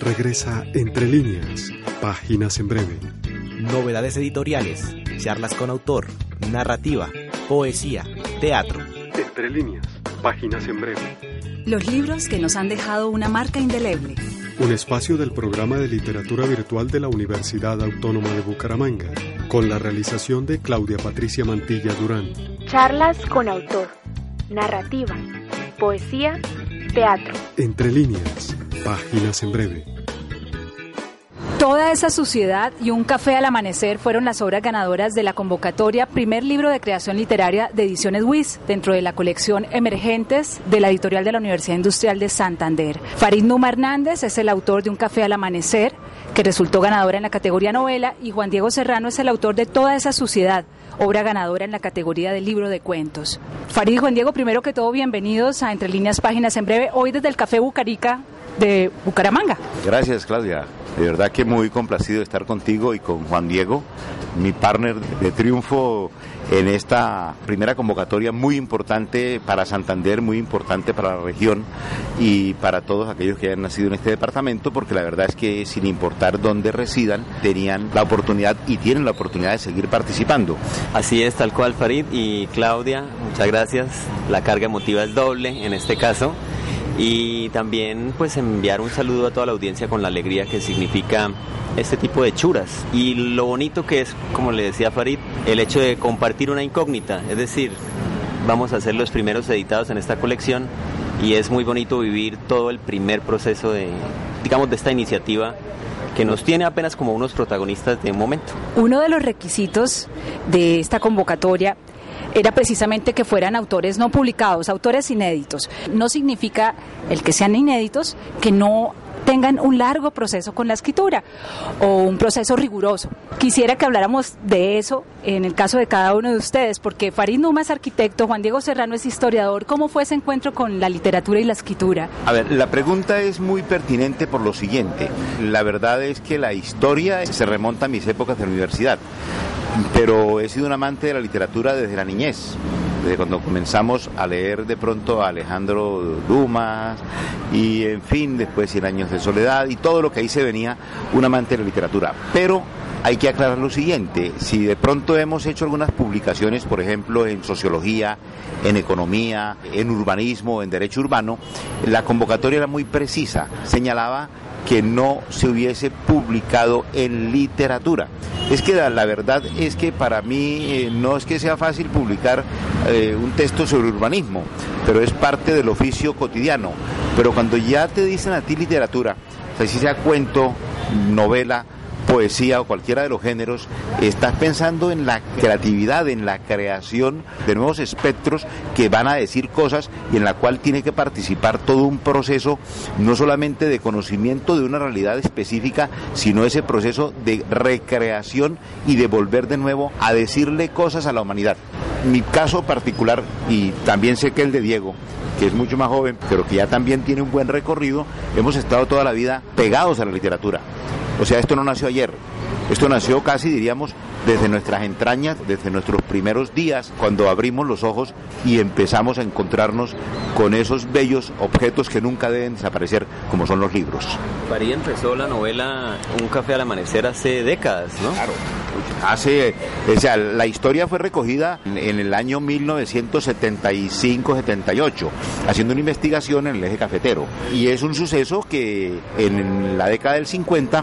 Regresa Entre líneas, páginas en breve. Novedades editoriales, charlas con autor, narrativa, poesía, teatro. Entre líneas, páginas en breve. Los libros que nos han dejado una marca indeleble. Un espacio del programa de literatura virtual de la Universidad Autónoma de Bucaramanga, con la realización de Claudia Patricia Mantilla Durán. Charlas con autor, narrativa, poesía, teatro. Entre líneas, páginas en breve. Toda esa suciedad y un café al amanecer fueron las obras ganadoras de la convocatoria Primer Libro de Creación Literaria de Ediciones WIS dentro de la colección Emergentes de la editorial de la Universidad Industrial de Santander. Farid Numa Hernández es el autor de Un café al amanecer que resultó ganadora en la categoría novela y Juan Diego Serrano es el autor de Toda esa suciedad, obra ganadora en la categoría de libro de cuentos. Farid Juan Diego, primero que todo, bienvenidos a Entre Líneas Páginas en breve, hoy desde el Café Bucarica de Bucaramanga. Gracias, Claudia. De verdad que muy complacido de estar contigo y con Juan Diego, mi partner de triunfo en esta primera convocatoria muy importante para Santander, muy importante para la región y para todos aquellos que hayan nacido en este departamento, porque la verdad es que sin importar dónde residan, tenían la oportunidad y tienen la oportunidad de seguir participando. Así es, tal cual Farid y Claudia, muchas gracias. La carga emotiva es doble en este caso y también pues enviar un saludo a toda la audiencia con la alegría que significa este tipo de churas y lo bonito que es, como le decía Farid, el hecho de compartir una incógnita, es decir, vamos a ser los primeros editados en esta colección y es muy bonito vivir todo el primer proceso de, digamos, de esta iniciativa que nos tiene apenas como unos protagonistas de momento. Uno de los requisitos de esta convocatoria era precisamente que fueran autores no publicados, autores inéditos. No significa el que sean inéditos que no tengan un largo proceso con la escritura o un proceso riguroso. Quisiera que habláramos de eso en el caso de cada uno de ustedes, porque Farid Numa es arquitecto, Juan Diego Serrano es historiador. ¿Cómo fue ese encuentro con la literatura y la escritura? A ver, la pregunta es muy pertinente por lo siguiente. La verdad es que la historia se remonta a mis épocas de universidad pero he sido un amante de la literatura desde la niñez, desde cuando comenzamos a leer de pronto a Alejandro Dumas y en fin, después Cien años de soledad y todo lo que ahí se venía, un amante de la literatura. Pero hay que aclarar lo siguiente, si de pronto hemos hecho algunas publicaciones, por ejemplo, en sociología, en economía, en urbanismo, en derecho urbano, la convocatoria era muy precisa, señalaba que no se hubiese publicado en literatura. Es que la, verdad es que para mí eh, no es que sea fácil publicar eh, un texto sobre urbanismo, pero es parte del oficio cotidiano. Pero cuando ya te dicen a ti literatura, o sea, si sea cuento, novela, poesía o cualquiera de los géneros, estás pensando en la creatividad, en la creación de nuevos espectros que van a decir cosas y en la cual tiene que participar todo un proceso, no solamente de conocimiento de una realidad específica, sino ese proceso de recreación y de volver de nuevo a decirle cosas a la humanidad. Mi caso particular, y también sé que el de Diego, que es mucho más joven, pero que ya también tiene un buen recorrido, hemos estado toda la vida pegados a la literatura. O sea, esto no nació ayer, esto nació casi, diríamos, desde nuestras entrañas, desde nuestros primeros días, cuando abrimos los ojos y empezamos a encontrarnos con esos bellos objetos que nunca deben desaparecer, como son los libros. Faría empezó la novela Un café al amanecer hace décadas, ¿no? Claro. Hace, o sea, la historia fue recogida en el año 1975-78, haciendo una investigación en el eje cafetero. Y es un suceso que en la década del 50,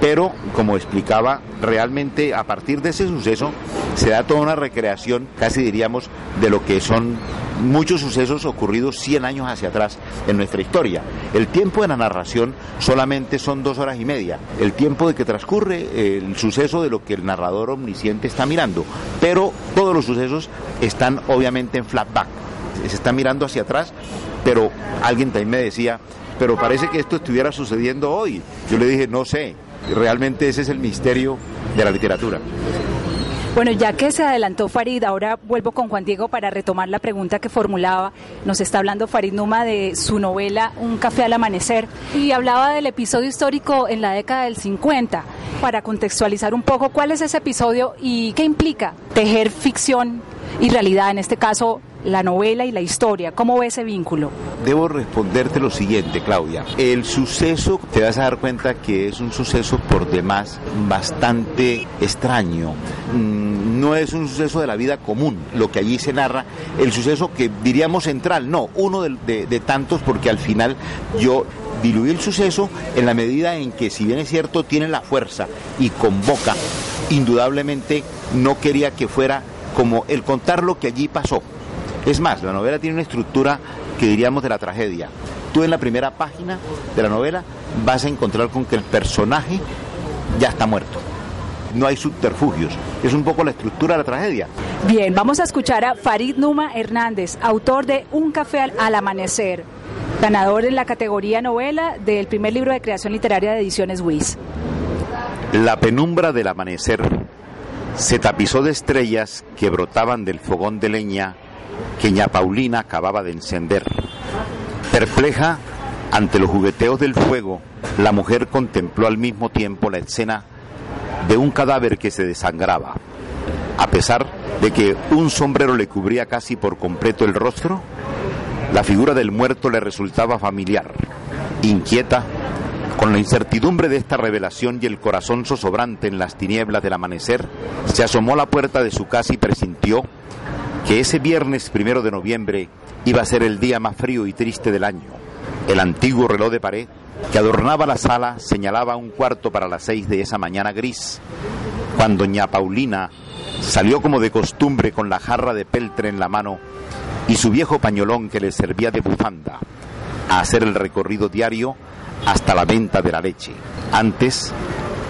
pero como explicaba, realmente a partir de ese suceso se da toda una recreación, casi diríamos, de lo que son muchos sucesos ocurridos 100 años hacia atrás en nuestra historia. El tiempo de la narración solamente son dos horas y media, el tiempo de que transcurre el suceso de lo que el narrador omnisciente está mirando, pero todos los sucesos están obviamente en flatback, se está mirando hacia atrás, pero alguien también me decía, pero parece que esto estuviera sucediendo hoy. Yo le dije, no sé, realmente ese es el misterio de la literatura. Bueno, ya que se adelantó Farid, ahora vuelvo con Juan Diego para retomar la pregunta que formulaba. Nos está hablando Farid Numa de su novela Un café al amanecer y hablaba del episodio histórico en la década del 50. Para contextualizar un poco, ¿cuál es ese episodio y qué implica tejer ficción y realidad, en este caso la novela y la historia. ¿Cómo ve ese vínculo? Debo responderte lo siguiente, Claudia. El suceso, te vas a dar cuenta que es un suceso por demás bastante extraño. Mm, no es un suceso de la vida común, lo que allí se narra, el suceso que diríamos central, no, uno de, de tantos, porque al final yo diluí el suceso en la medida en que, si bien es cierto, tiene la fuerza y convoca, indudablemente no quería que fuera como el contar lo que allí pasó. Es más, la novela tiene una estructura que diríamos de la tragedia. Tú en la primera página de la novela vas a encontrar con que el personaje ya está muerto. No hay subterfugios. Es un poco la estructura de la tragedia. Bien, vamos a escuchar a Farid Numa Hernández, autor de Un café al, amanecer, ganador en la categoría novela del primer libro de creación literaria de ediciones WIS. La penumbra del amanecer se tapizó de estrellas que brotaban del fogón de leña que ña Paulina acababa de encender. Perpleja ante los jugueteos del fuego, la mujer contempló al mismo tiempo la escena de un cadáver que se desangraba. A pesar de que un sombrero le cubría casi por completo el rostro, la figura del muerto le resultaba familiar. Inquieta, con la incertidumbre de esta revelación y el corazón zozobrante en las tinieblas del amanecer, se asomó a la puerta de su casa y presintió que ese viernes primero de noviembre iba a ser el día más frío y triste del año. El antiguo reloj de pared que adornaba la sala señalaba un cuarto para las seis de esa mañana gris, cuando doña Paulina salió como de costumbre con la jarra de peltre en la mano y su viejo pañolón que le servía de bufanda a hacer el recorrido diario hasta la venta de la leche. Antes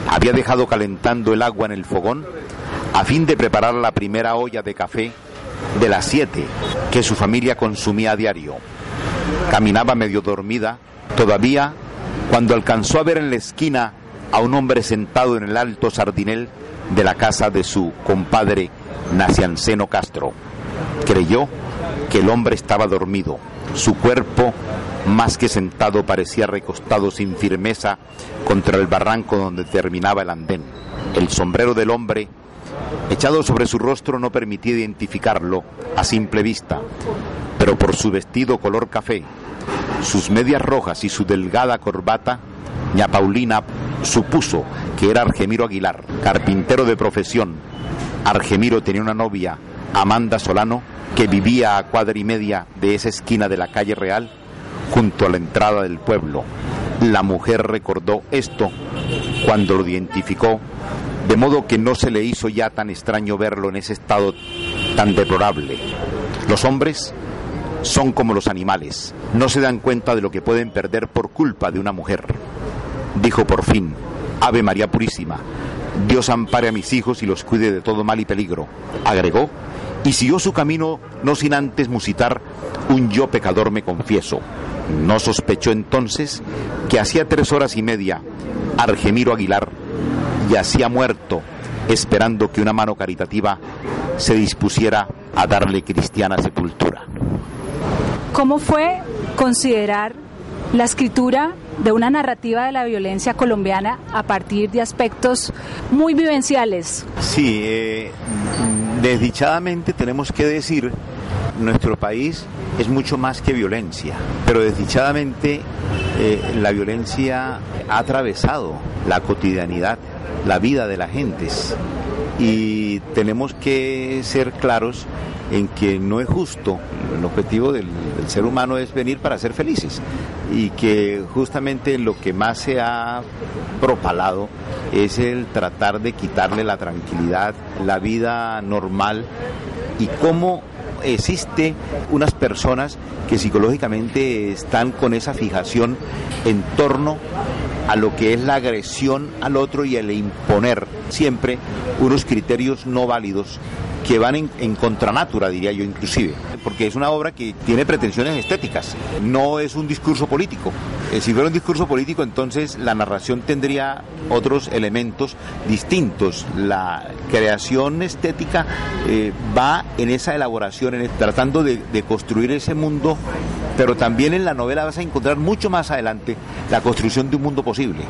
había dejado calentando el agua en el fogón a fin de preparar la primera olla de café de las siete que su familia consumía a diario. Caminaba medio dormida, todavía, cuando alcanzó a ver en la esquina a un hombre sentado en el alto sardinel de la casa de su compadre Nacianceno Castro. Creyó que el hombre estaba dormido. Su cuerpo, más que sentado, parecía recostado sin firmeza contra el barranco donde terminaba el andén. El sombrero del hombre echado sobre su rostro no permitía identificarlo a simple vista, pero por su vestido color café, sus medias rojas y su delgada corbata, ña Paulina supuso que era Argemiro Aguilar, carpintero de profesión. Argemiro tenía una novia, Amanda Solano, que vivía a cuadra y media de esa esquina de la calle Real, junto a la entrada del pueblo. La mujer recordó esto cuando lo identificó de modo que no se le hizo ya tan extraño verlo en ese estado tan deplorable. Los hombres son como los animales, no se dan cuenta de lo que pueden perder por culpa de una mujer. Dijo por fin, Ave María Purísima, Dios ampare a mis hijos y los cuide de todo mal y peligro. Agregó, y siguió su camino no sin antes musitar, un yo pecador me confieso. No sospechó entonces que hacía tres horas y media Argemiro Aguilar yacía muerto, esperando que una mano caritativa se dispusiera a darle cristiana sepultura. ¿Cómo fue considerar la escritura de una narrativa de la violencia colombiana a partir de aspectos muy vivenciales? Sí, eh, desdichadamente tenemos que decir, nuestro país es mucho más que violencia, pero desdichadamente eh, la violencia ha atravesado la cotidianidad la vida de las gentes. Y tenemos que ser claros en que no es justo, el objetivo del, ser humano es venir para ser felices y que justamente lo que más se ha propalado es el tratar de quitarle la tranquilidad, la vida normal y cómo existe unas personas que psicológicamente están con esa fijación en torno a lo que es la agresión al otro y el imponer siempre unos criterios no válidos que van en, en contranatura, diría yo inclusive, porque es una obra que tiene pretensiones estéticas, no es un discurso político. Eh, si fuera un discurso político, entonces la narración tendría otros elementos distintos. La creación estética eh, va en esa elaboración, tratando de, de construir ese mundo pero también en la novela vas a encontrar mucho más adelante la construcción de un mundo posible.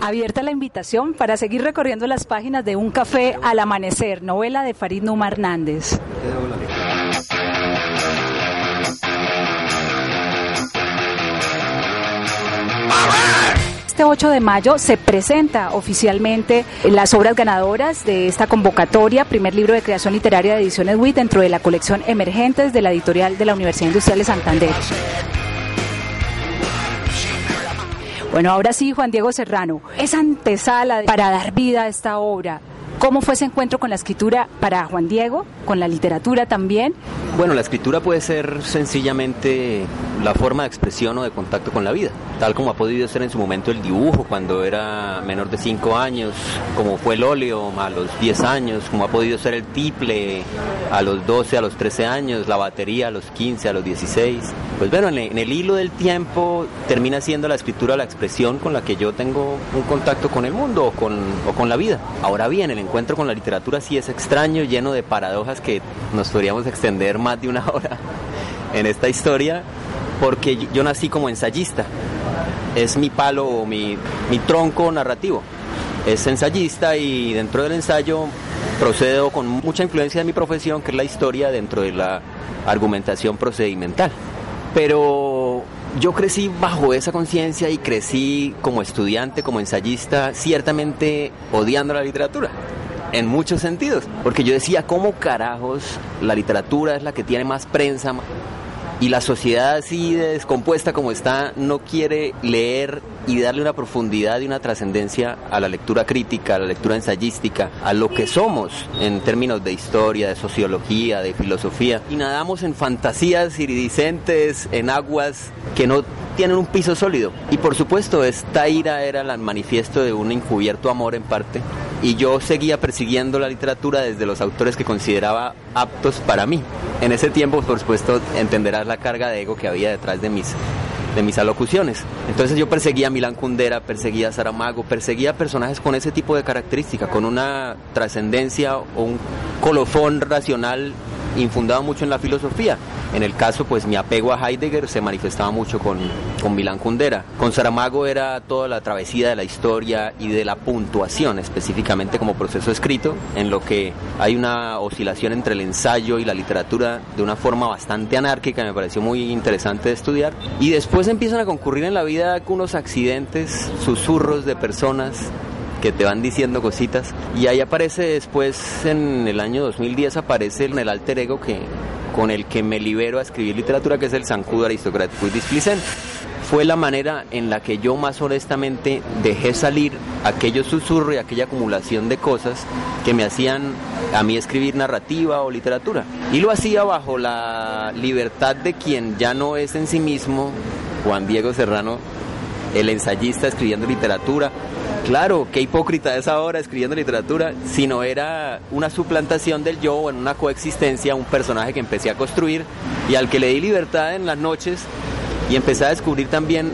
Abierta la invitación para seguir recorriendo las páginas de Un Café al Amanecer, novela de Farid Numa Hernández. Este 8 de mayo se presenta oficialmente las obras ganadoras de esta convocatoria, primer libro de creación literaria de Ediciones WIT dentro de la colección Emergentes de la editorial de la Universidad Industrial de Santander. Bueno, ahora sí, Juan Diego Serrano, esa antesala para dar vida a esta obra, ¿Cómo fue ese encuentro con la escritura para Juan Diego, con la literatura también? Bueno, la escritura puede ser sencillamente la forma de expresión o de contacto con la vida, tal como ha podido ser en su momento el dibujo cuando era menor de 5 años, como fue el óleo a los 10 años, como ha podido ser el tiple a los 12, a los 13 años, la batería a los 15, a los 16. Pues bueno, en el hilo del tiempo termina siendo la escritura la expresión con la que yo tengo un contacto con el mundo o con, o con la vida. Ahora bien, el encuentro con la literatura sí es extraño, lleno de paradojas que nos podríamos extender más de una hora en esta historia, porque yo nací como ensayista. Es mi palo o mi, mi tronco narrativo. Es ensayista y dentro del ensayo procedo con mucha influencia de mi profesión, que es la historia dentro de la argumentación procedimental. Pero yo crecí bajo esa conciencia y crecí como estudiante, como ensayista, ciertamente odiando la literatura en muchos sentidos, porque yo decía, ¿cómo carajos la literatura es la que tiene más prensa y la sociedad así descompuesta como está no quiere leer y darle una profundidad y una trascendencia a la lectura crítica, a la lectura ensayística, a lo que somos en términos de historia, de sociología, de filosofía. Y nadamos en fantasías iridiscentes, en aguas que no tienen un piso sólido. Y por supuesto, esta ira era el manifiesto de un encubierto amor en parte. Y yo seguía persiguiendo la literatura desde los autores que consideraba aptos para mí. En ese tiempo, por supuesto, entenderás la carga de ego que había detrás de mis de mis alocuciones. Entonces yo perseguía a Milán Kundera, perseguía a Saramago, perseguía personajes con ese tipo de característica, con una trascendencia o un colofón racional infundado mucho en la filosofía. En el caso, pues mi apego a Heidegger se manifestaba mucho con, con Milán Kundera. Con Saramago era toda la travesía de la historia y de la puntuación, específicamente como proceso escrito, en lo que hay una oscilación entre el ensayo y la literatura de una forma bastante anárquica, me pareció muy interesante de estudiar. Y después empiezan a concurrir en la vida unos accidentes, susurros de personas que te van diciendo cositas. Y ahí aparece después, en el año 2010, aparece en el alter ego que, con el que me libero a escribir literatura, que es el Sanjudo Aristocrático y Displicente. Fue la manera en la que yo más honestamente dejé salir aquello susurro y aquella acumulación de cosas que me hacían a mí escribir narrativa o literatura. Y lo hacía bajo la libertad de quien ya no es en sí mismo Juan Diego Serrano, el ensayista escribiendo literatura, Claro, qué hipócrita es ahora escribiendo literatura, si no era una suplantación del yo en una coexistencia, un personaje que empecé a construir y al que le di libertad en las noches y empecé a descubrir también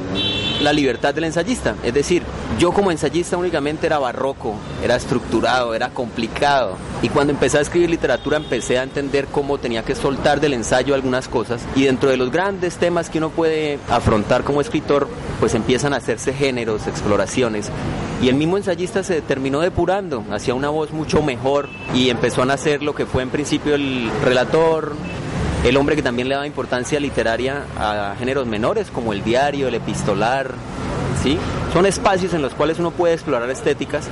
la libertad del ensayista. Es decir, yo como ensayista únicamente era barroco, era estructurado, era complicado. Y cuando empecé a escribir literatura empecé a entender cómo tenía que soltar del ensayo algunas cosas. Y dentro de los grandes temas que uno puede afrontar como escritor, pues empiezan a hacerse géneros, exploraciones. Y el mismo ensayista se terminó depurando hacia una voz mucho mejor y empezó a nacer lo que fue en principio el relator, el hombre que también le daba importancia literaria a géneros menores como el diario, el epistolar, ¿sí? Son espacios en los cuales uno puede explorar estéticas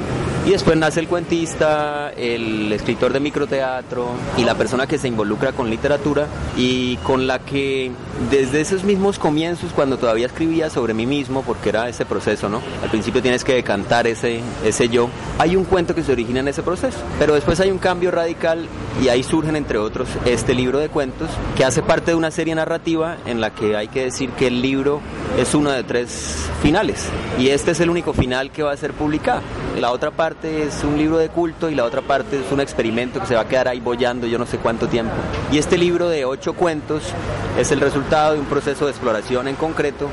y después nace el cuentista, el escritor de microteatro y la persona que se involucra con literatura y con la que desde esos mismos comienzos, cuando todavía escribía sobre mí mismo, porque era ese proceso, ¿no? Al principio tienes que decantar ese, ese yo. Hay un cuento que se origina en ese proceso, pero después hay un cambio radical y ahí surgen, entre otros, este libro de cuentos que hace parte de una serie narrativa en la que hay que decir que el libro es uno de tres finales y este es el único final que va a ser publicado. La otra parte es un libro de culto y la otra parte es un experimento que se va a quedar ahí bollando yo no sé cuánto tiempo. Y este libro de ocho cuentos es el resultado de un proceso de exploración en concreto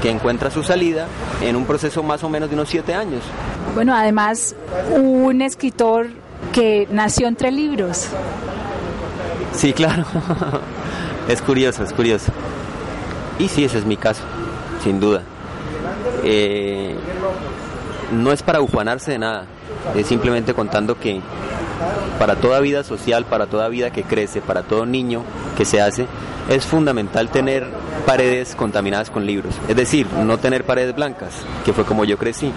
que encuentra su salida en un proceso más o menos de unos siete años. Bueno, además, un escritor que nació entre libros. Sí, claro. es curioso, es curioso. Y sí, ese es mi caso, sin duda. Eh, no es para ufanarse de nada, es simplemente contando que para toda vida social, para toda vida que crece, para todo niño que se hace, es fundamental tener paredes contaminadas con libros. Es decir, no tener paredes blancas, que fue como yo crecí.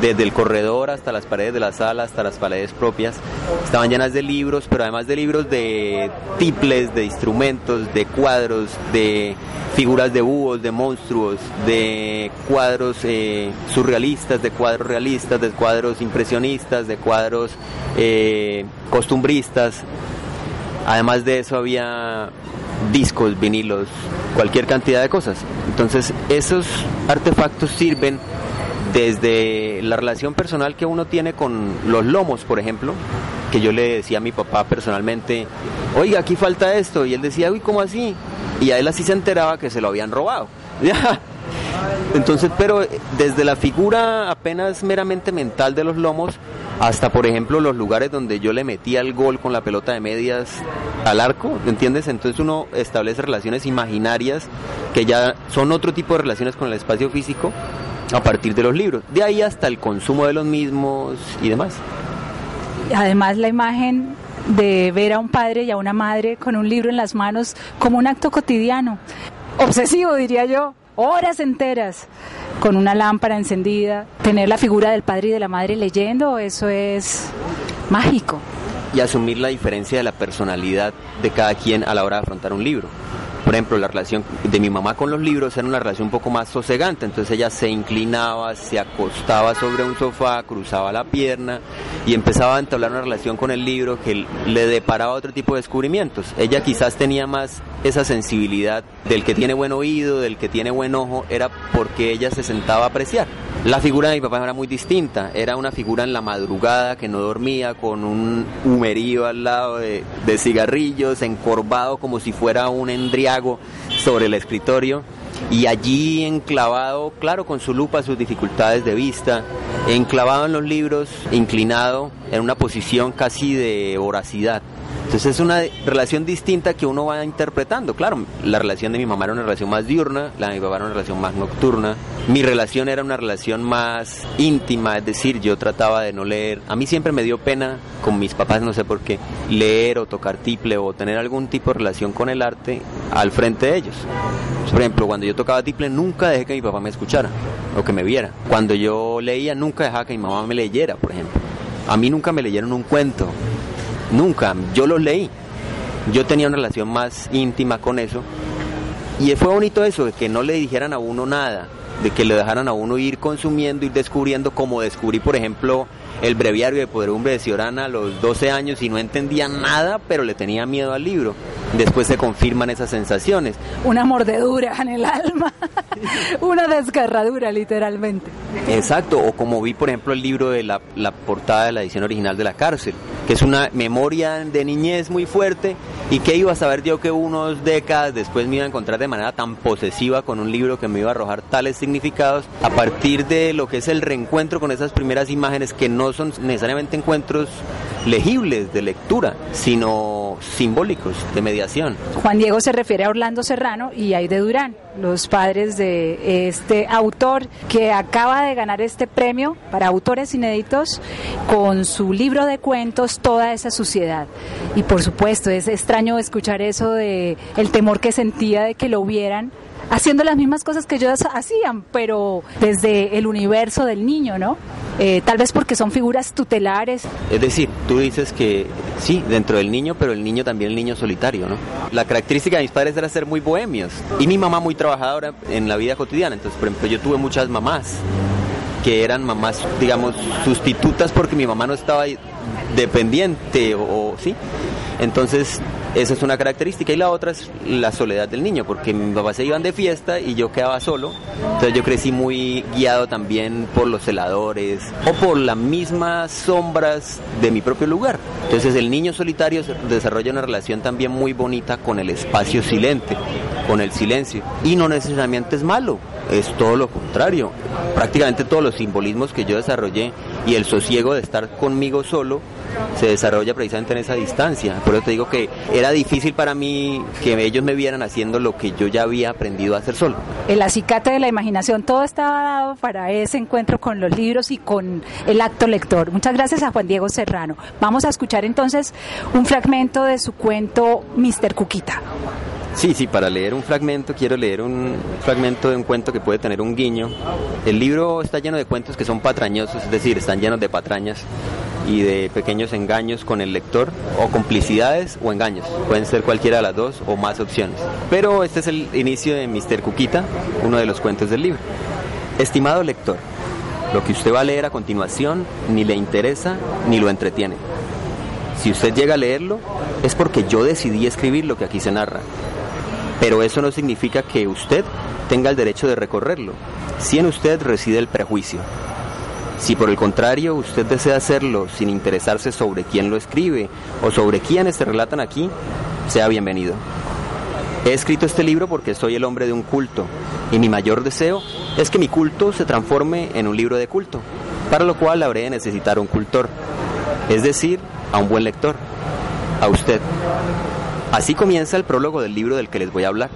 Desde el corredor hasta las paredes de la sala, hasta las paredes propias, estaban llenas de libros, pero además de libros de tiples, de instrumentos, de cuadros, de figuras de búhos, de monstruos, de cuadros eh, surrealistas, de cuadros realistas, de cuadros impresionistas, de cuadros eh, costumbristas. Además de eso había discos, vinilos, cualquier cantidad de cosas. Entonces esos artefactos sirven desde la relación personal que uno tiene con los lomos, por ejemplo, que yo le decía a mi papá personalmente, oiga, aquí falta esto, y él decía, uy, ¿cómo así? Y a él así se enteraba que se lo habían robado. Entonces, pero desde la figura apenas meramente mental de los lomos, hasta por ejemplo los lugares donde yo le metía el gol con la pelota de medias al arco, ¿entiendes? Entonces uno establece relaciones imaginarias que ya son otro tipo de relaciones con el espacio físico a partir de los libros. De ahí hasta el consumo de los mismos y demás. Además la imagen de ver a un padre y a una madre con un libro en las manos como un acto cotidiano, obsesivo diría yo, horas enteras con una lámpara encendida, tener la figura del padre y de la madre leyendo, eso es mágico. Y asumir la diferencia de la personalidad de cada quien a la hora de afrontar un libro. Por ejemplo, la relación de mi mamá con los libros era una relación un poco más sosegante, entonces ella se inclinaba, se acostaba sobre un sofá, cruzaba la pierna y empezaba a entablar una relación con el libro que le deparaba otro tipo de descubrimientos. Ella quizás tenía más esa sensibilidad del que tiene buen oído, del que tiene buen ojo, era porque ella se sentaba a apreciar. La figura de mi papá era muy distinta, era una figura en la madrugada que no dormía, con un humerío al lado de, de cigarrillos, encorvado como si fuera un sobre el escritorio y allí enclavado, claro, con su lupa, sus dificultades de vista, enclavado en los libros, inclinado en una posición casi de voracidad. Entonces es una relación distinta que uno va interpretando. Claro, la relación de mi mamá era una relación más diurna, la de mi papá era una relación más nocturna. Mi relación era una relación más íntima, es decir, yo trataba de no leer. A mí siempre me dio pena con mis papás, no sé por qué, leer o tocar tiple o tener algún tipo de relación con el arte al frente de ellos. Por ejemplo, cuando yo tocaba tiple nunca dejé que mi papá me escuchara o que me viera. Cuando yo leía nunca dejaba que mi mamá me leyera, por ejemplo. A mí nunca me leyeron un cuento, Nunca, yo los leí. Yo tenía una relación más íntima con eso. Y fue bonito eso, de que no le dijeran a uno nada, de que le dejaran a uno ir consumiendo, ir descubriendo, como descubrí, por ejemplo, el breviario de Podredumbre de Ciorana a los 12 años y no entendía nada, pero le tenía miedo al libro. Después se confirman esas sensaciones. Una mordedura en el alma, una desgarradura literalmente. Exacto, o como vi por ejemplo el libro de la, la portada de la edición original de La Cárcel, que es una memoria de niñez muy fuerte y que iba a saber yo que unos décadas después me iba a encontrar de manera tan posesiva con un libro que me iba a arrojar tales significados a partir de lo que es el reencuentro con esas primeras imágenes que no son necesariamente encuentros legibles de lectura, sino simbólicos, de mediación. Juan Diego se refiere a Orlando Serrano y Aide Durán, los padres de este autor que acaba de ganar este premio para autores inéditos con su libro de cuentos Toda esa suciedad. Y por supuesto, es extraño escuchar eso de el temor que sentía de que lo vieran haciendo las mismas cosas que ellos hacían, pero desde el universo del niño, ¿no? Eh, tal vez porque son figuras tutelares. Es decir, tú dices que sí, dentro del niño, pero el niño también el niño solitario, ¿no? La característica de mis padres era ser muy bohemios y mi mamá muy trabajadora en la vida cotidiana. Entonces, por ejemplo, yo tuve muchas mamás que eran mamás, digamos, sustitutas porque mi mamá no estaba dependiente o, o sí. Entonces, esa es una característica. Y la otra es la soledad del niño, porque mis papás se iban de fiesta y yo quedaba solo. Entonces yo crecí muy guiado también por los celadores o por las mismas sombras de mi propio lugar. Entonces el niño solitario desarrolla una relación también muy bonita con el espacio silente, con el silencio. Y no necesariamente es malo, es todo lo contrario. Prácticamente todos los simbolismos que yo desarrollé y el sosiego de estar conmigo solo se desarrolla precisamente en esa distancia. Por eso te digo que era difícil para mí que ellos me vieran haciendo lo que yo ya había aprendido a hacer solo. El acicate de la imaginación, todo estaba dado para ese encuentro con los libros y con el acto lector. Muchas gracias a Juan Diego Serrano. Vamos a escuchar entonces un fragmento de su cuento Mr. Cuquita. Sí, sí, para leer un fragmento quiero leer un fragmento de un cuento que puede tener un guiño. El libro está lleno de cuentos que son patrañosos, es decir, están llenos de patrañas y de pequeños engaños con el lector o complicidades o engaños. Pueden ser cualquiera de las dos o más opciones. Pero este es el inicio de Mr. Cuquita, uno de los cuentos del libro. Estimado lector, lo que usted va a leer a continuación ni le interesa ni lo entretiene. Si usted llega a leerlo, es porque yo decidí escribir lo que aquí se narra. Pero eso no significa que usted tenga el derecho de recorrerlo. Si en usted reside el prejuicio. Si por el contrario usted desea hacerlo sin interesarse sobre quién lo escribe o sobre quiénes se relatan aquí, sea bienvenido. He escrito este libro porque soy el hombre de un culto y mi mayor deseo es que mi culto se transforme en un libro de culto, para lo cual habré de necesitar un cultor, es decir, a un buen lector, a usted. Así comienza el prólogo del libro del que les voy a hablar.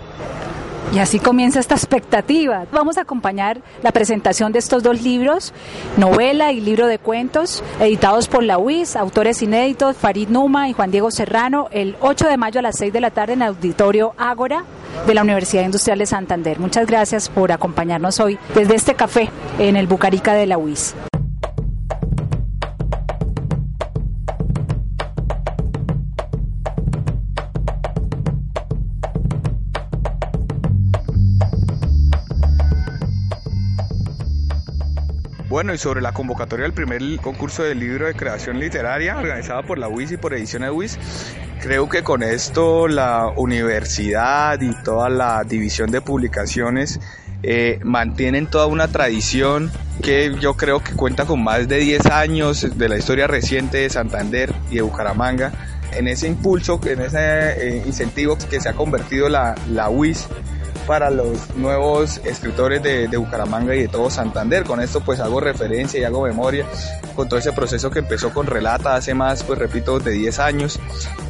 Y así comienza esta expectativa. Vamos a acompañar la presentación de estos dos libros, novela y libro de cuentos, editados por la UIS, autores inéditos Farid Numa y Juan Diego Serrano, el 8 de mayo a las 6 de la tarde en el auditorio Ágora de la Universidad Industrial de Santander. Muchas gracias por acompañarnos hoy desde este café en el Bucarica de la UIS. Bueno, y sobre la convocatoria del primer concurso del libro de creación literaria organizada por la UIS y por Ediciones UIS, creo que con esto la universidad y toda la división de publicaciones eh, mantienen toda una tradición que yo creo que cuenta con más de 10 años de la historia reciente de Santander y de Bucaramanga. En ese impulso, en ese eh, incentivo que se ha convertido la, la UIS para los nuevos escritores de, de, Bucaramanga y de todo Santander. Con esto pues hago referencia y hago memoria con todo ese proceso que empezó con Relata hace más, pues repito, de 10 años,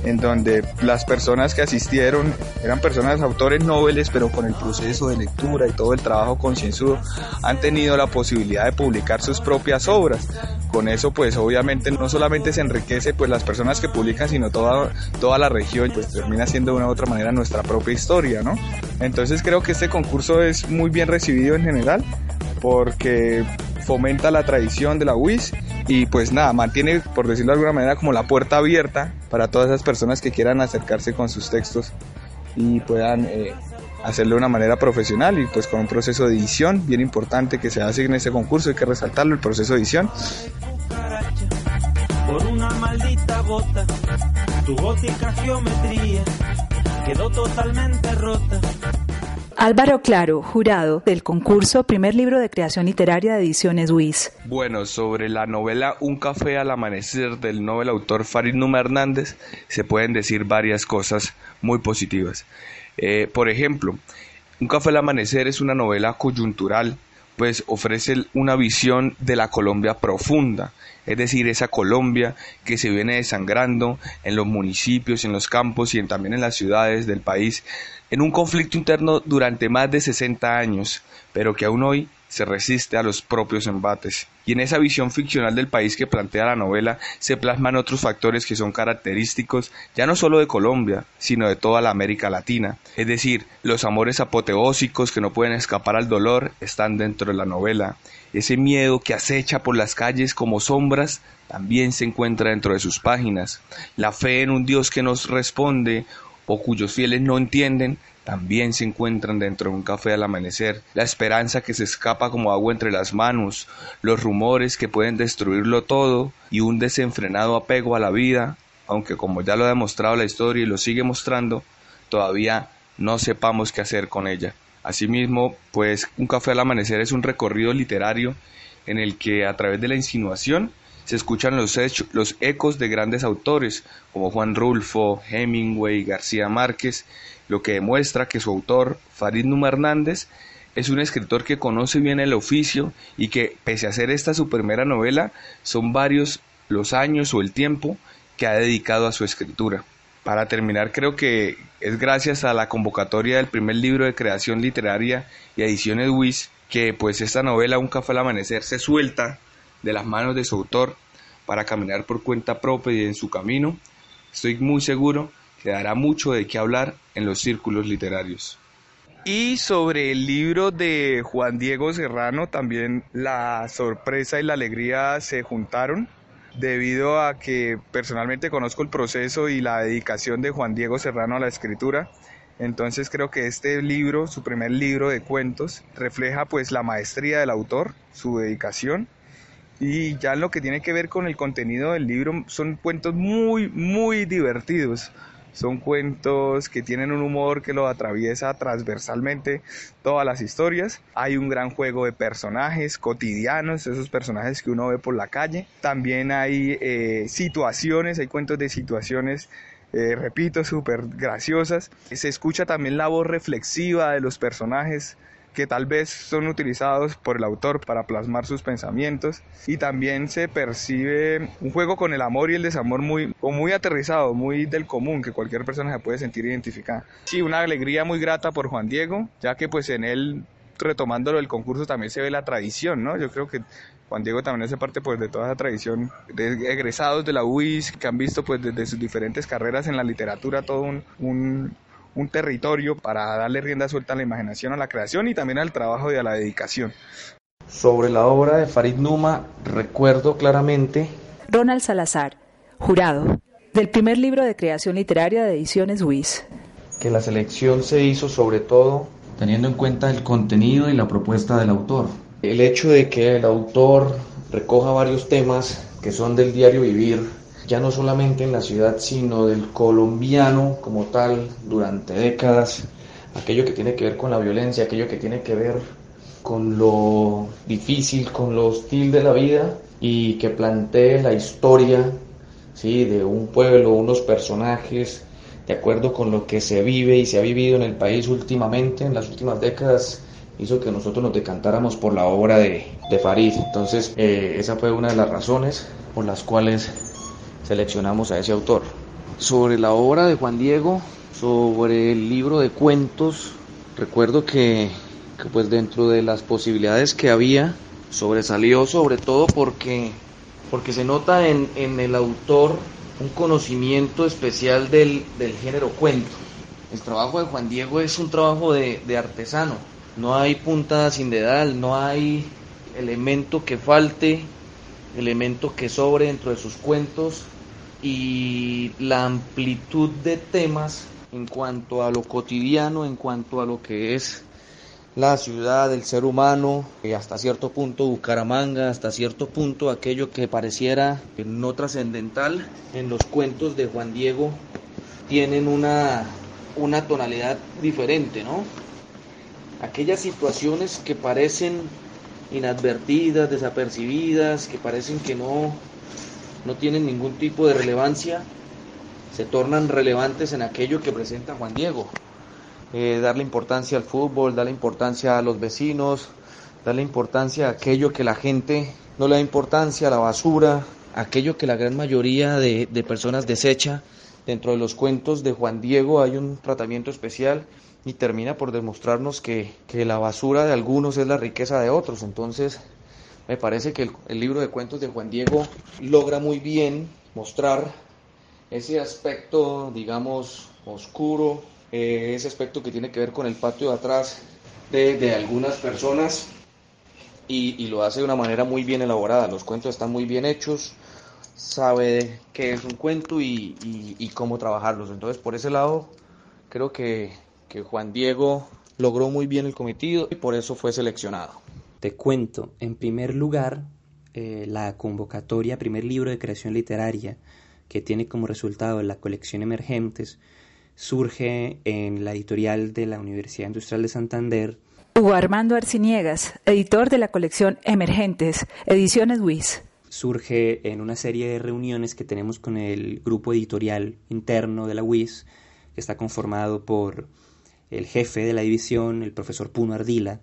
en donde las personas que asistieron eran personas, autores nobles, pero con el proceso de lectura y todo el trabajo concienzudo han tenido la posibilidad de publicar sus propias obras. Con eso pues obviamente no solamente se enriquece pues las personas que publican, sino toda, toda la región, pues termina siendo de una u otra manera nuestra propia historia, ¿no? Entonces creo que este concurso es muy bien recibido en general porque fomenta la tradición de la UIS y pues nada, mantiene, por decirlo de alguna manera, como la puerta abierta para todas esas personas que quieran acercarse con sus textos y puedan eh, hacerlo de una manera profesional y pues con un proceso de edición bien importante que se hace en este concurso, hay que resaltarlo, el proceso de edición. Por una maldita gota, tu gótica geometría quedó totalmente rota. Álvaro Claro, jurado del concurso Primer Libro de Creación Literaria de Ediciones WIS. Bueno, sobre la novela Un café al amanecer del novel autor Farid Numa Hernández se pueden decir varias cosas muy positivas. Eh, por ejemplo, Un café al amanecer es una novela coyuntural, pues ofrece una visión de la Colombia profunda, es decir, esa Colombia que se viene desangrando en los municipios, en los campos y también en las ciudades del país en un conflicto interno durante más de 60 años, pero que aún hoy se resiste a los propios embates. Y en esa visión ficcional del país que plantea la novela se plasman otros factores que son característicos ya no solo de Colombia, sino de toda la América Latina. Es decir, los amores apoteósicos que no pueden escapar al dolor están dentro de la novela. Ese miedo que acecha por las calles como sombras también se encuentra dentro de sus páginas. La fe en un Dios que nos responde o cuyos fieles no entienden, también se encuentran dentro de un café al amanecer, la esperanza que se escapa como agua entre las manos, los rumores que pueden destruirlo todo y un desenfrenado apego a la vida, aunque como ya lo ha demostrado la historia y lo sigue mostrando, todavía no sepamos qué hacer con ella. Asimismo, pues un café al amanecer es un recorrido literario en el que a través de la insinuación se escuchan los, los ecos de grandes autores como Juan Rulfo, Hemingway, García Márquez, lo que demuestra que su autor, Farid Numa Hernández, es un escritor que conoce bien el oficio y que, pese a ser esta su primera novela, son varios los años o el tiempo que ha dedicado a su escritura. Para terminar, creo que es gracias a la convocatoria del primer libro de creación literaria y ediciones WIS que pues esta novela Un café al amanecer se suelta de las manos de su autor para caminar por cuenta propia y en su camino. Estoy muy seguro que dará mucho de qué hablar en los círculos literarios. Y sobre el libro de Juan Diego Serrano, también la sorpresa y la alegría se juntaron debido a que personalmente conozco el proceso y la dedicación de Juan Diego Serrano a la escritura. Entonces creo que este libro, su primer libro de cuentos, refleja pues la maestría del autor, su dedicación. Y ya lo que tiene que ver con el contenido del libro, son cuentos muy, muy divertidos. Son cuentos que tienen un humor que lo atraviesa transversalmente todas las historias. Hay un gran juego de personajes cotidianos, esos personajes que uno ve por la calle. También hay eh, situaciones, hay cuentos de situaciones eh, repito, súper graciosas. Se escucha también la voz reflexiva de los personajes, que tal vez son utilizados por el autor para plasmar sus pensamientos y también se percibe un juego con el amor y el desamor muy, muy aterrizado, muy del común, que cualquier persona se puede sentir identificada. Sí, una alegría muy grata por Juan Diego, ya que pues en él retomándolo el concurso también se ve la tradición, ¿no? Yo creo que Juan Diego también hace parte pues de toda esa tradición de egresados de la UIS que han visto pues desde sus diferentes carreras en la literatura todo un un territorio para darle rienda suelta a la imaginación, a la creación y también al trabajo y a la dedicación. Sobre la obra de Farid Numa, recuerdo claramente. Ronald Salazar, jurado, del primer libro de creación literaria de Ediciones WIS. Que la selección se hizo sobre todo teniendo en cuenta el contenido y la propuesta del autor. El hecho de que el autor recoja varios temas que son del diario vivir ya no solamente en la ciudad, sino del colombiano como tal durante décadas, aquello que tiene que ver con la violencia, aquello que tiene que ver con lo difícil, con lo hostil de la vida y que plantee la historia ¿sí? de un pueblo, unos personajes, de acuerdo con lo que se vive y se ha vivido en el país últimamente, en las últimas décadas, hizo que nosotros nos decantáramos por la obra de, de Farid. Entonces, eh, esa fue una de las razones por las cuales seleccionamos a ese autor. Sobre la obra de Juan Diego, sobre el libro de cuentos, recuerdo que, pues dentro de las posibilidades que había, sobresalió sobre todo porque, porque se nota en, en el autor un conocimiento especial del, del, género cuento. El trabajo de Juan Diego es un trabajo de, de artesano, no hay punta sin dedal, no hay elemento que falte, elemento que sobre dentro de sus cuentos, y la amplitud de temas en cuanto a lo cotidiano, en cuanto a lo que es la ciudad, el ser humano, y hasta cierto punto Bucaramanga, hasta cierto punto aquello que pareciera no trascendental en los cuentos de Juan Diego tienen una, una tonalidad diferente, ¿no? Aquellas situaciones que parecen inadvertidas, desapercibidas, que parecen que no no tienen ningún tipo de relevancia, se tornan relevantes en aquello que presenta Juan Diego. Eh, darle importancia al fútbol, darle importancia a los vecinos, darle importancia a aquello que la gente no le da importancia, a la basura, aquello que la gran mayoría de, personas desecha. Dentro de los cuentos de Juan Diego hay un tratamiento especial y termina por demostrarnos que, que la basura de algunos es la riqueza de otros. Entonces, me parece que el, libro de cuentos de Juan Diego logra muy bien mostrar ese aspecto, digamos, oscuro, eh, ese aspecto que tiene que ver con el patio de atrás de, algunas personas y, lo hace de una manera muy bien elaborada. Los cuentos están muy bien hechos, sabe qué es un cuento y, cómo trabajarlos. Entonces, por ese lado, creo que, que Juan Diego logró muy bien el cometido y por eso fue seleccionado. Te cuento, en primer lugar, eh, la convocatoria primer libro de creación literaria, que tiene como resultado la colección Emergentes, surge en la editorial de la Universidad Industrial de Santander. Hugo Armando Arciniegas, editor de la colección Emergentes, Ediciones WIS. Surge en una serie de reuniones que tenemos con el grupo editorial interno de la WIS, que está conformado por el jefe de la división, el profesor Puno Ardila,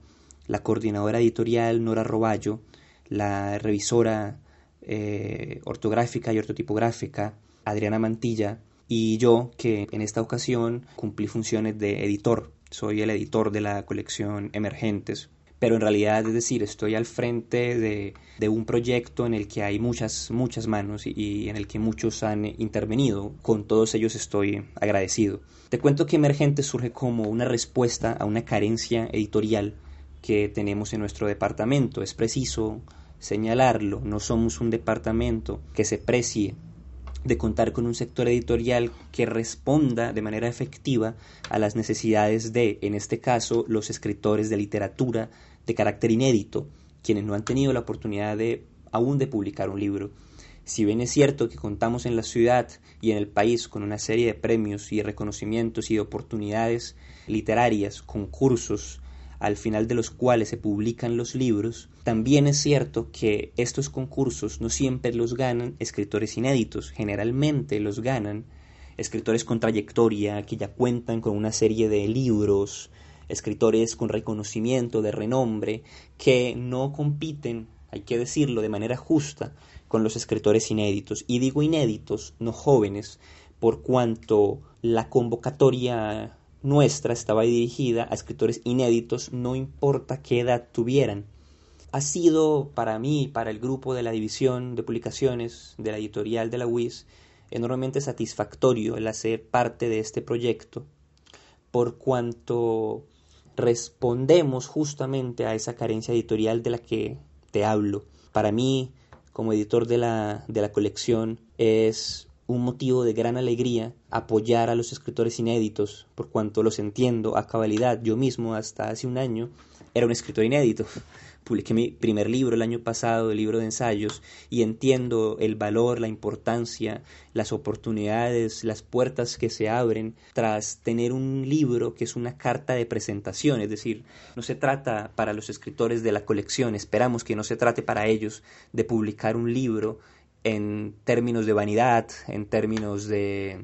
la coordinadora editorial Nora Roballo, la revisora eh, ortográfica y ortotipográfica, Adriana Mantilla, y yo que en esta ocasión cumplí funciones de editor. Soy el editor de la colección Emergentes, pero en realidad, es decir, estoy al frente de, de, un proyecto en el que hay muchas, muchas manos y, y, en el que muchos han intervenido. Con todos ellos estoy agradecido. Te cuento que Emergente surge como una respuesta a una carencia editorial que tenemos en nuestro departamento. Es preciso señalarlo, no somos un departamento que se precie de contar con un sector editorial que responda de manera efectiva a las necesidades de, en este caso, los escritores de literatura de carácter inédito, quienes no han tenido la oportunidad de aún de publicar un libro. Si bien es cierto que contamos en la ciudad y en el país con una serie de premios y reconocimientos y de oportunidades literarias, concursos, al final de los cuales se publican los libros, también es cierto que estos concursos no siempre los ganan escritores inéditos, generalmente los ganan escritores con trayectoria, que ya cuentan con una serie de libros, escritores con reconocimiento, de renombre, que no compiten, hay que decirlo de manera justa, con los escritores inéditos. Y digo inéditos, no jóvenes, por cuanto la convocatoria nuestra estaba dirigida a escritores inéditos, no importa qué edad tuvieran. Ha sido para mí, para el grupo de la división de publicaciones de la editorial de la UIS, enormemente satisfactorio el hacer parte de este proyecto, por cuanto respondemos justamente a esa carencia editorial de la que te hablo. Para mí, como editor de la, de la colección, es un motivo de gran alegría apoyar a los escritores inéditos, por cuanto los entiendo a cabalidad. Yo mismo, hasta hace un año, era un escritor inédito. Publiqué mi primer libro el año pasado, el libro de ensayos, y entiendo el valor, la importancia, las oportunidades, las puertas que se abren tras tener un libro que es una carta de presentación. Es decir, no se trata para los escritores de la colección, esperamos que no se trate para ellos de publicar un libro en términos de vanidad, en términos de,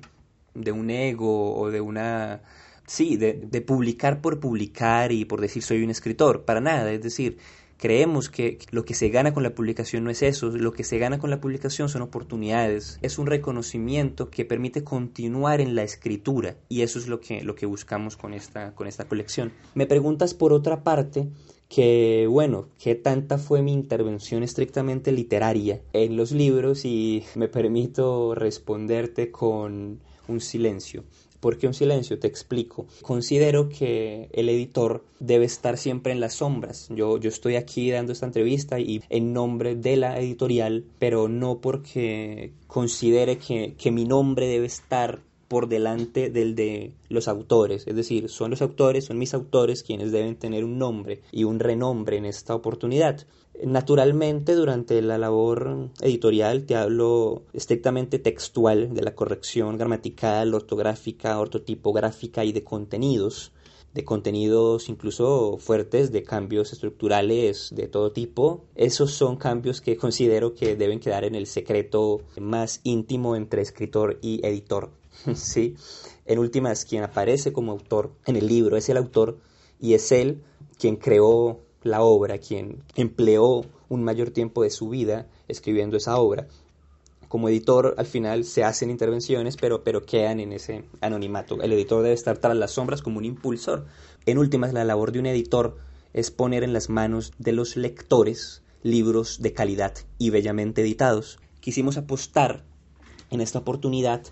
de un ego o de una... Sí, de, de, publicar por publicar y por decir soy un escritor, para nada, es decir, creemos que lo que se gana con la publicación no es eso, lo que se gana con la publicación son oportunidades, es un reconocimiento que permite continuar en la escritura y eso es lo que, lo que buscamos con esta, con esta colección. Me preguntas por otra parte que bueno, qué tanta fue mi intervención estrictamente literaria en los libros y me permito responderte con un silencio. ¿Por qué un silencio? Te explico. Considero que el editor debe estar siempre en las sombras. Yo, yo estoy aquí dando esta entrevista y en nombre de la editorial, pero no porque considere que, que mi nombre debe estar por delante del de los autores, es decir, son los autores, son mis autores quienes deben tener un nombre y un renombre en esta oportunidad. Naturalmente, durante la labor editorial te hablo estrictamente textual de la corrección gramatical, ortográfica, ortotipográfica y de contenidos de contenidos incluso fuertes, de cambios estructurales de todo tipo. Esos son cambios que considero que deben quedar en el secreto más íntimo entre escritor y editor. ¿sí? En últimas, quien aparece como autor en el libro es el autor y es él quien creó la obra, quien empleó un mayor tiempo de su vida escribiendo esa obra. Como editor, al final se hacen intervenciones, pero, pero quedan en ese anonimato. El editor debe estar tras las sombras como un impulsor. En últimas, la labor de un editor es poner en las manos de los lectores libros de calidad y bellamente editados. Quisimos apostar en esta oportunidad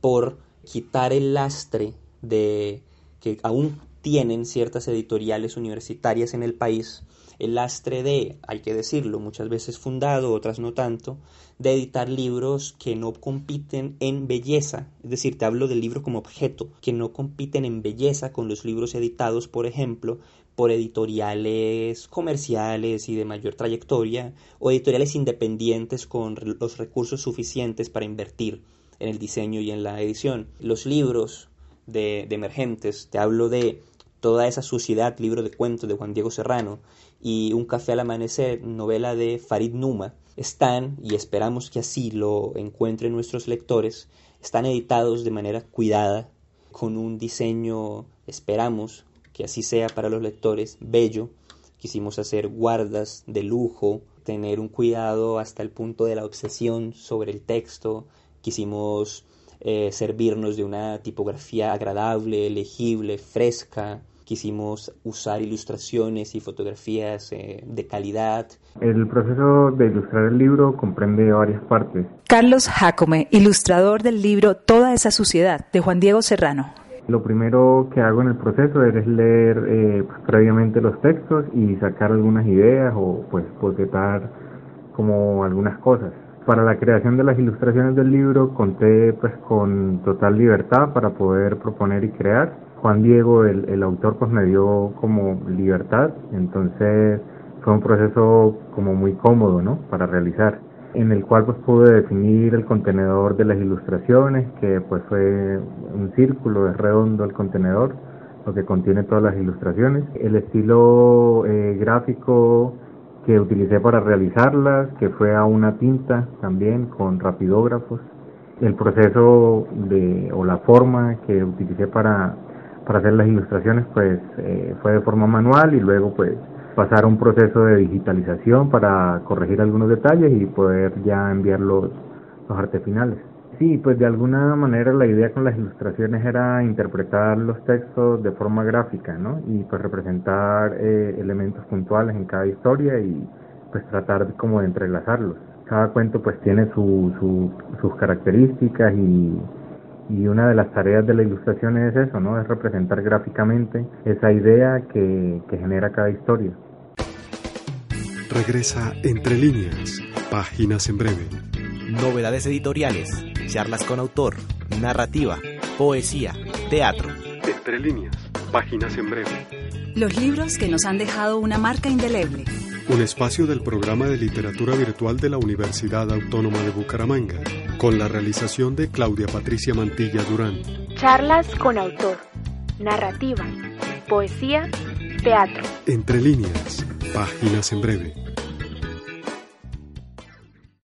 por quitar el lastre de que aún tienen ciertas editoriales universitarias en el país, el lastre de, hay que decirlo, muchas veces fundado, otras no tanto, de editar libros que no compiten en belleza, es decir, te hablo del libro como objeto, que no compiten en belleza con los libros editados, por ejemplo, por editoriales comerciales y de mayor trayectoria, o editoriales independientes con los recursos suficientes para invertir en el diseño y en la edición. Los libros de, de emergentes, te hablo de toda esa suciedad, libro de cuentos de Juan Diego Serrano y Un café al amanecer, novela de Farid Numa, están, y esperamos que así lo encuentren nuestros lectores, están editados de manera cuidada, con un diseño, esperamos que así sea para los lectores, bello. Quisimos hacer guardas de lujo, tener un cuidado hasta el punto de la obsesión sobre el texto, quisimos eh, servirnos de una tipografía agradable, legible, fresca, quisimos usar ilustraciones y fotografías eh, de calidad. El proceso de ilustrar el libro comprende varias partes. Carlos Jacome, ilustrador del libro Toda esa suciedad, de Juan Diego Serrano. Lo primero que hago en el proceso es leer eh, pues, previamente los textos y sacar algunas ideas o pues bocetar como algunas cosas. Para la creación de las ilustraciones del libro conté pues con total libertad para poder proponer y crear. Juan Diego, el, el autor, pues me dio como libertad, entonces fue un proceso como muy cómodo, ¿no? Para realizar en el cual pues pude definir el contenedor de las ilustraciones, que pues fue un círculo, redondo el contenedor, lo que contiene todas las ilustraciones, el estilo eh, gráfico que utilicé para realizarlas, que fue a una tinta también con rapidógrafos, el proceso de o la forma que utilicé para, para hacer las ilustraciones pues eh, fue de forma manual y luego pues pasar a un proceso de digitalización para corregir algunos detalles y poder ya enviar los, los artes finales. Sí, pues de alguna manera la idea con las ilustraciones era interpretar los textos de forma gráfica, ¿no? Y pues representar eh, elementos puntuales en cada historia y pues tratar como de entrelazarlos. Cada cuento pues tiene su, su, sus características y, y una de las tareas de la ilustración es eso, ¿no? Es representar gráficamente esa idea que, que genera cada historia. Regresa Entre líneas, páginas en breve. Novedades editoriales, charlas con autor, narrativa, poesía, teatro. Entre líneas, páginas en breve. Los libros que nos han dejado una marca indeleble. Un espacio del programa de literatura virtual de la Universidad Autónoma de Bucaramanga, con la realización de Claudia Patricia Mantilla Durán. Charlas con autor, narrativa, poesía, teatro. Entre líneas, páginas en breve.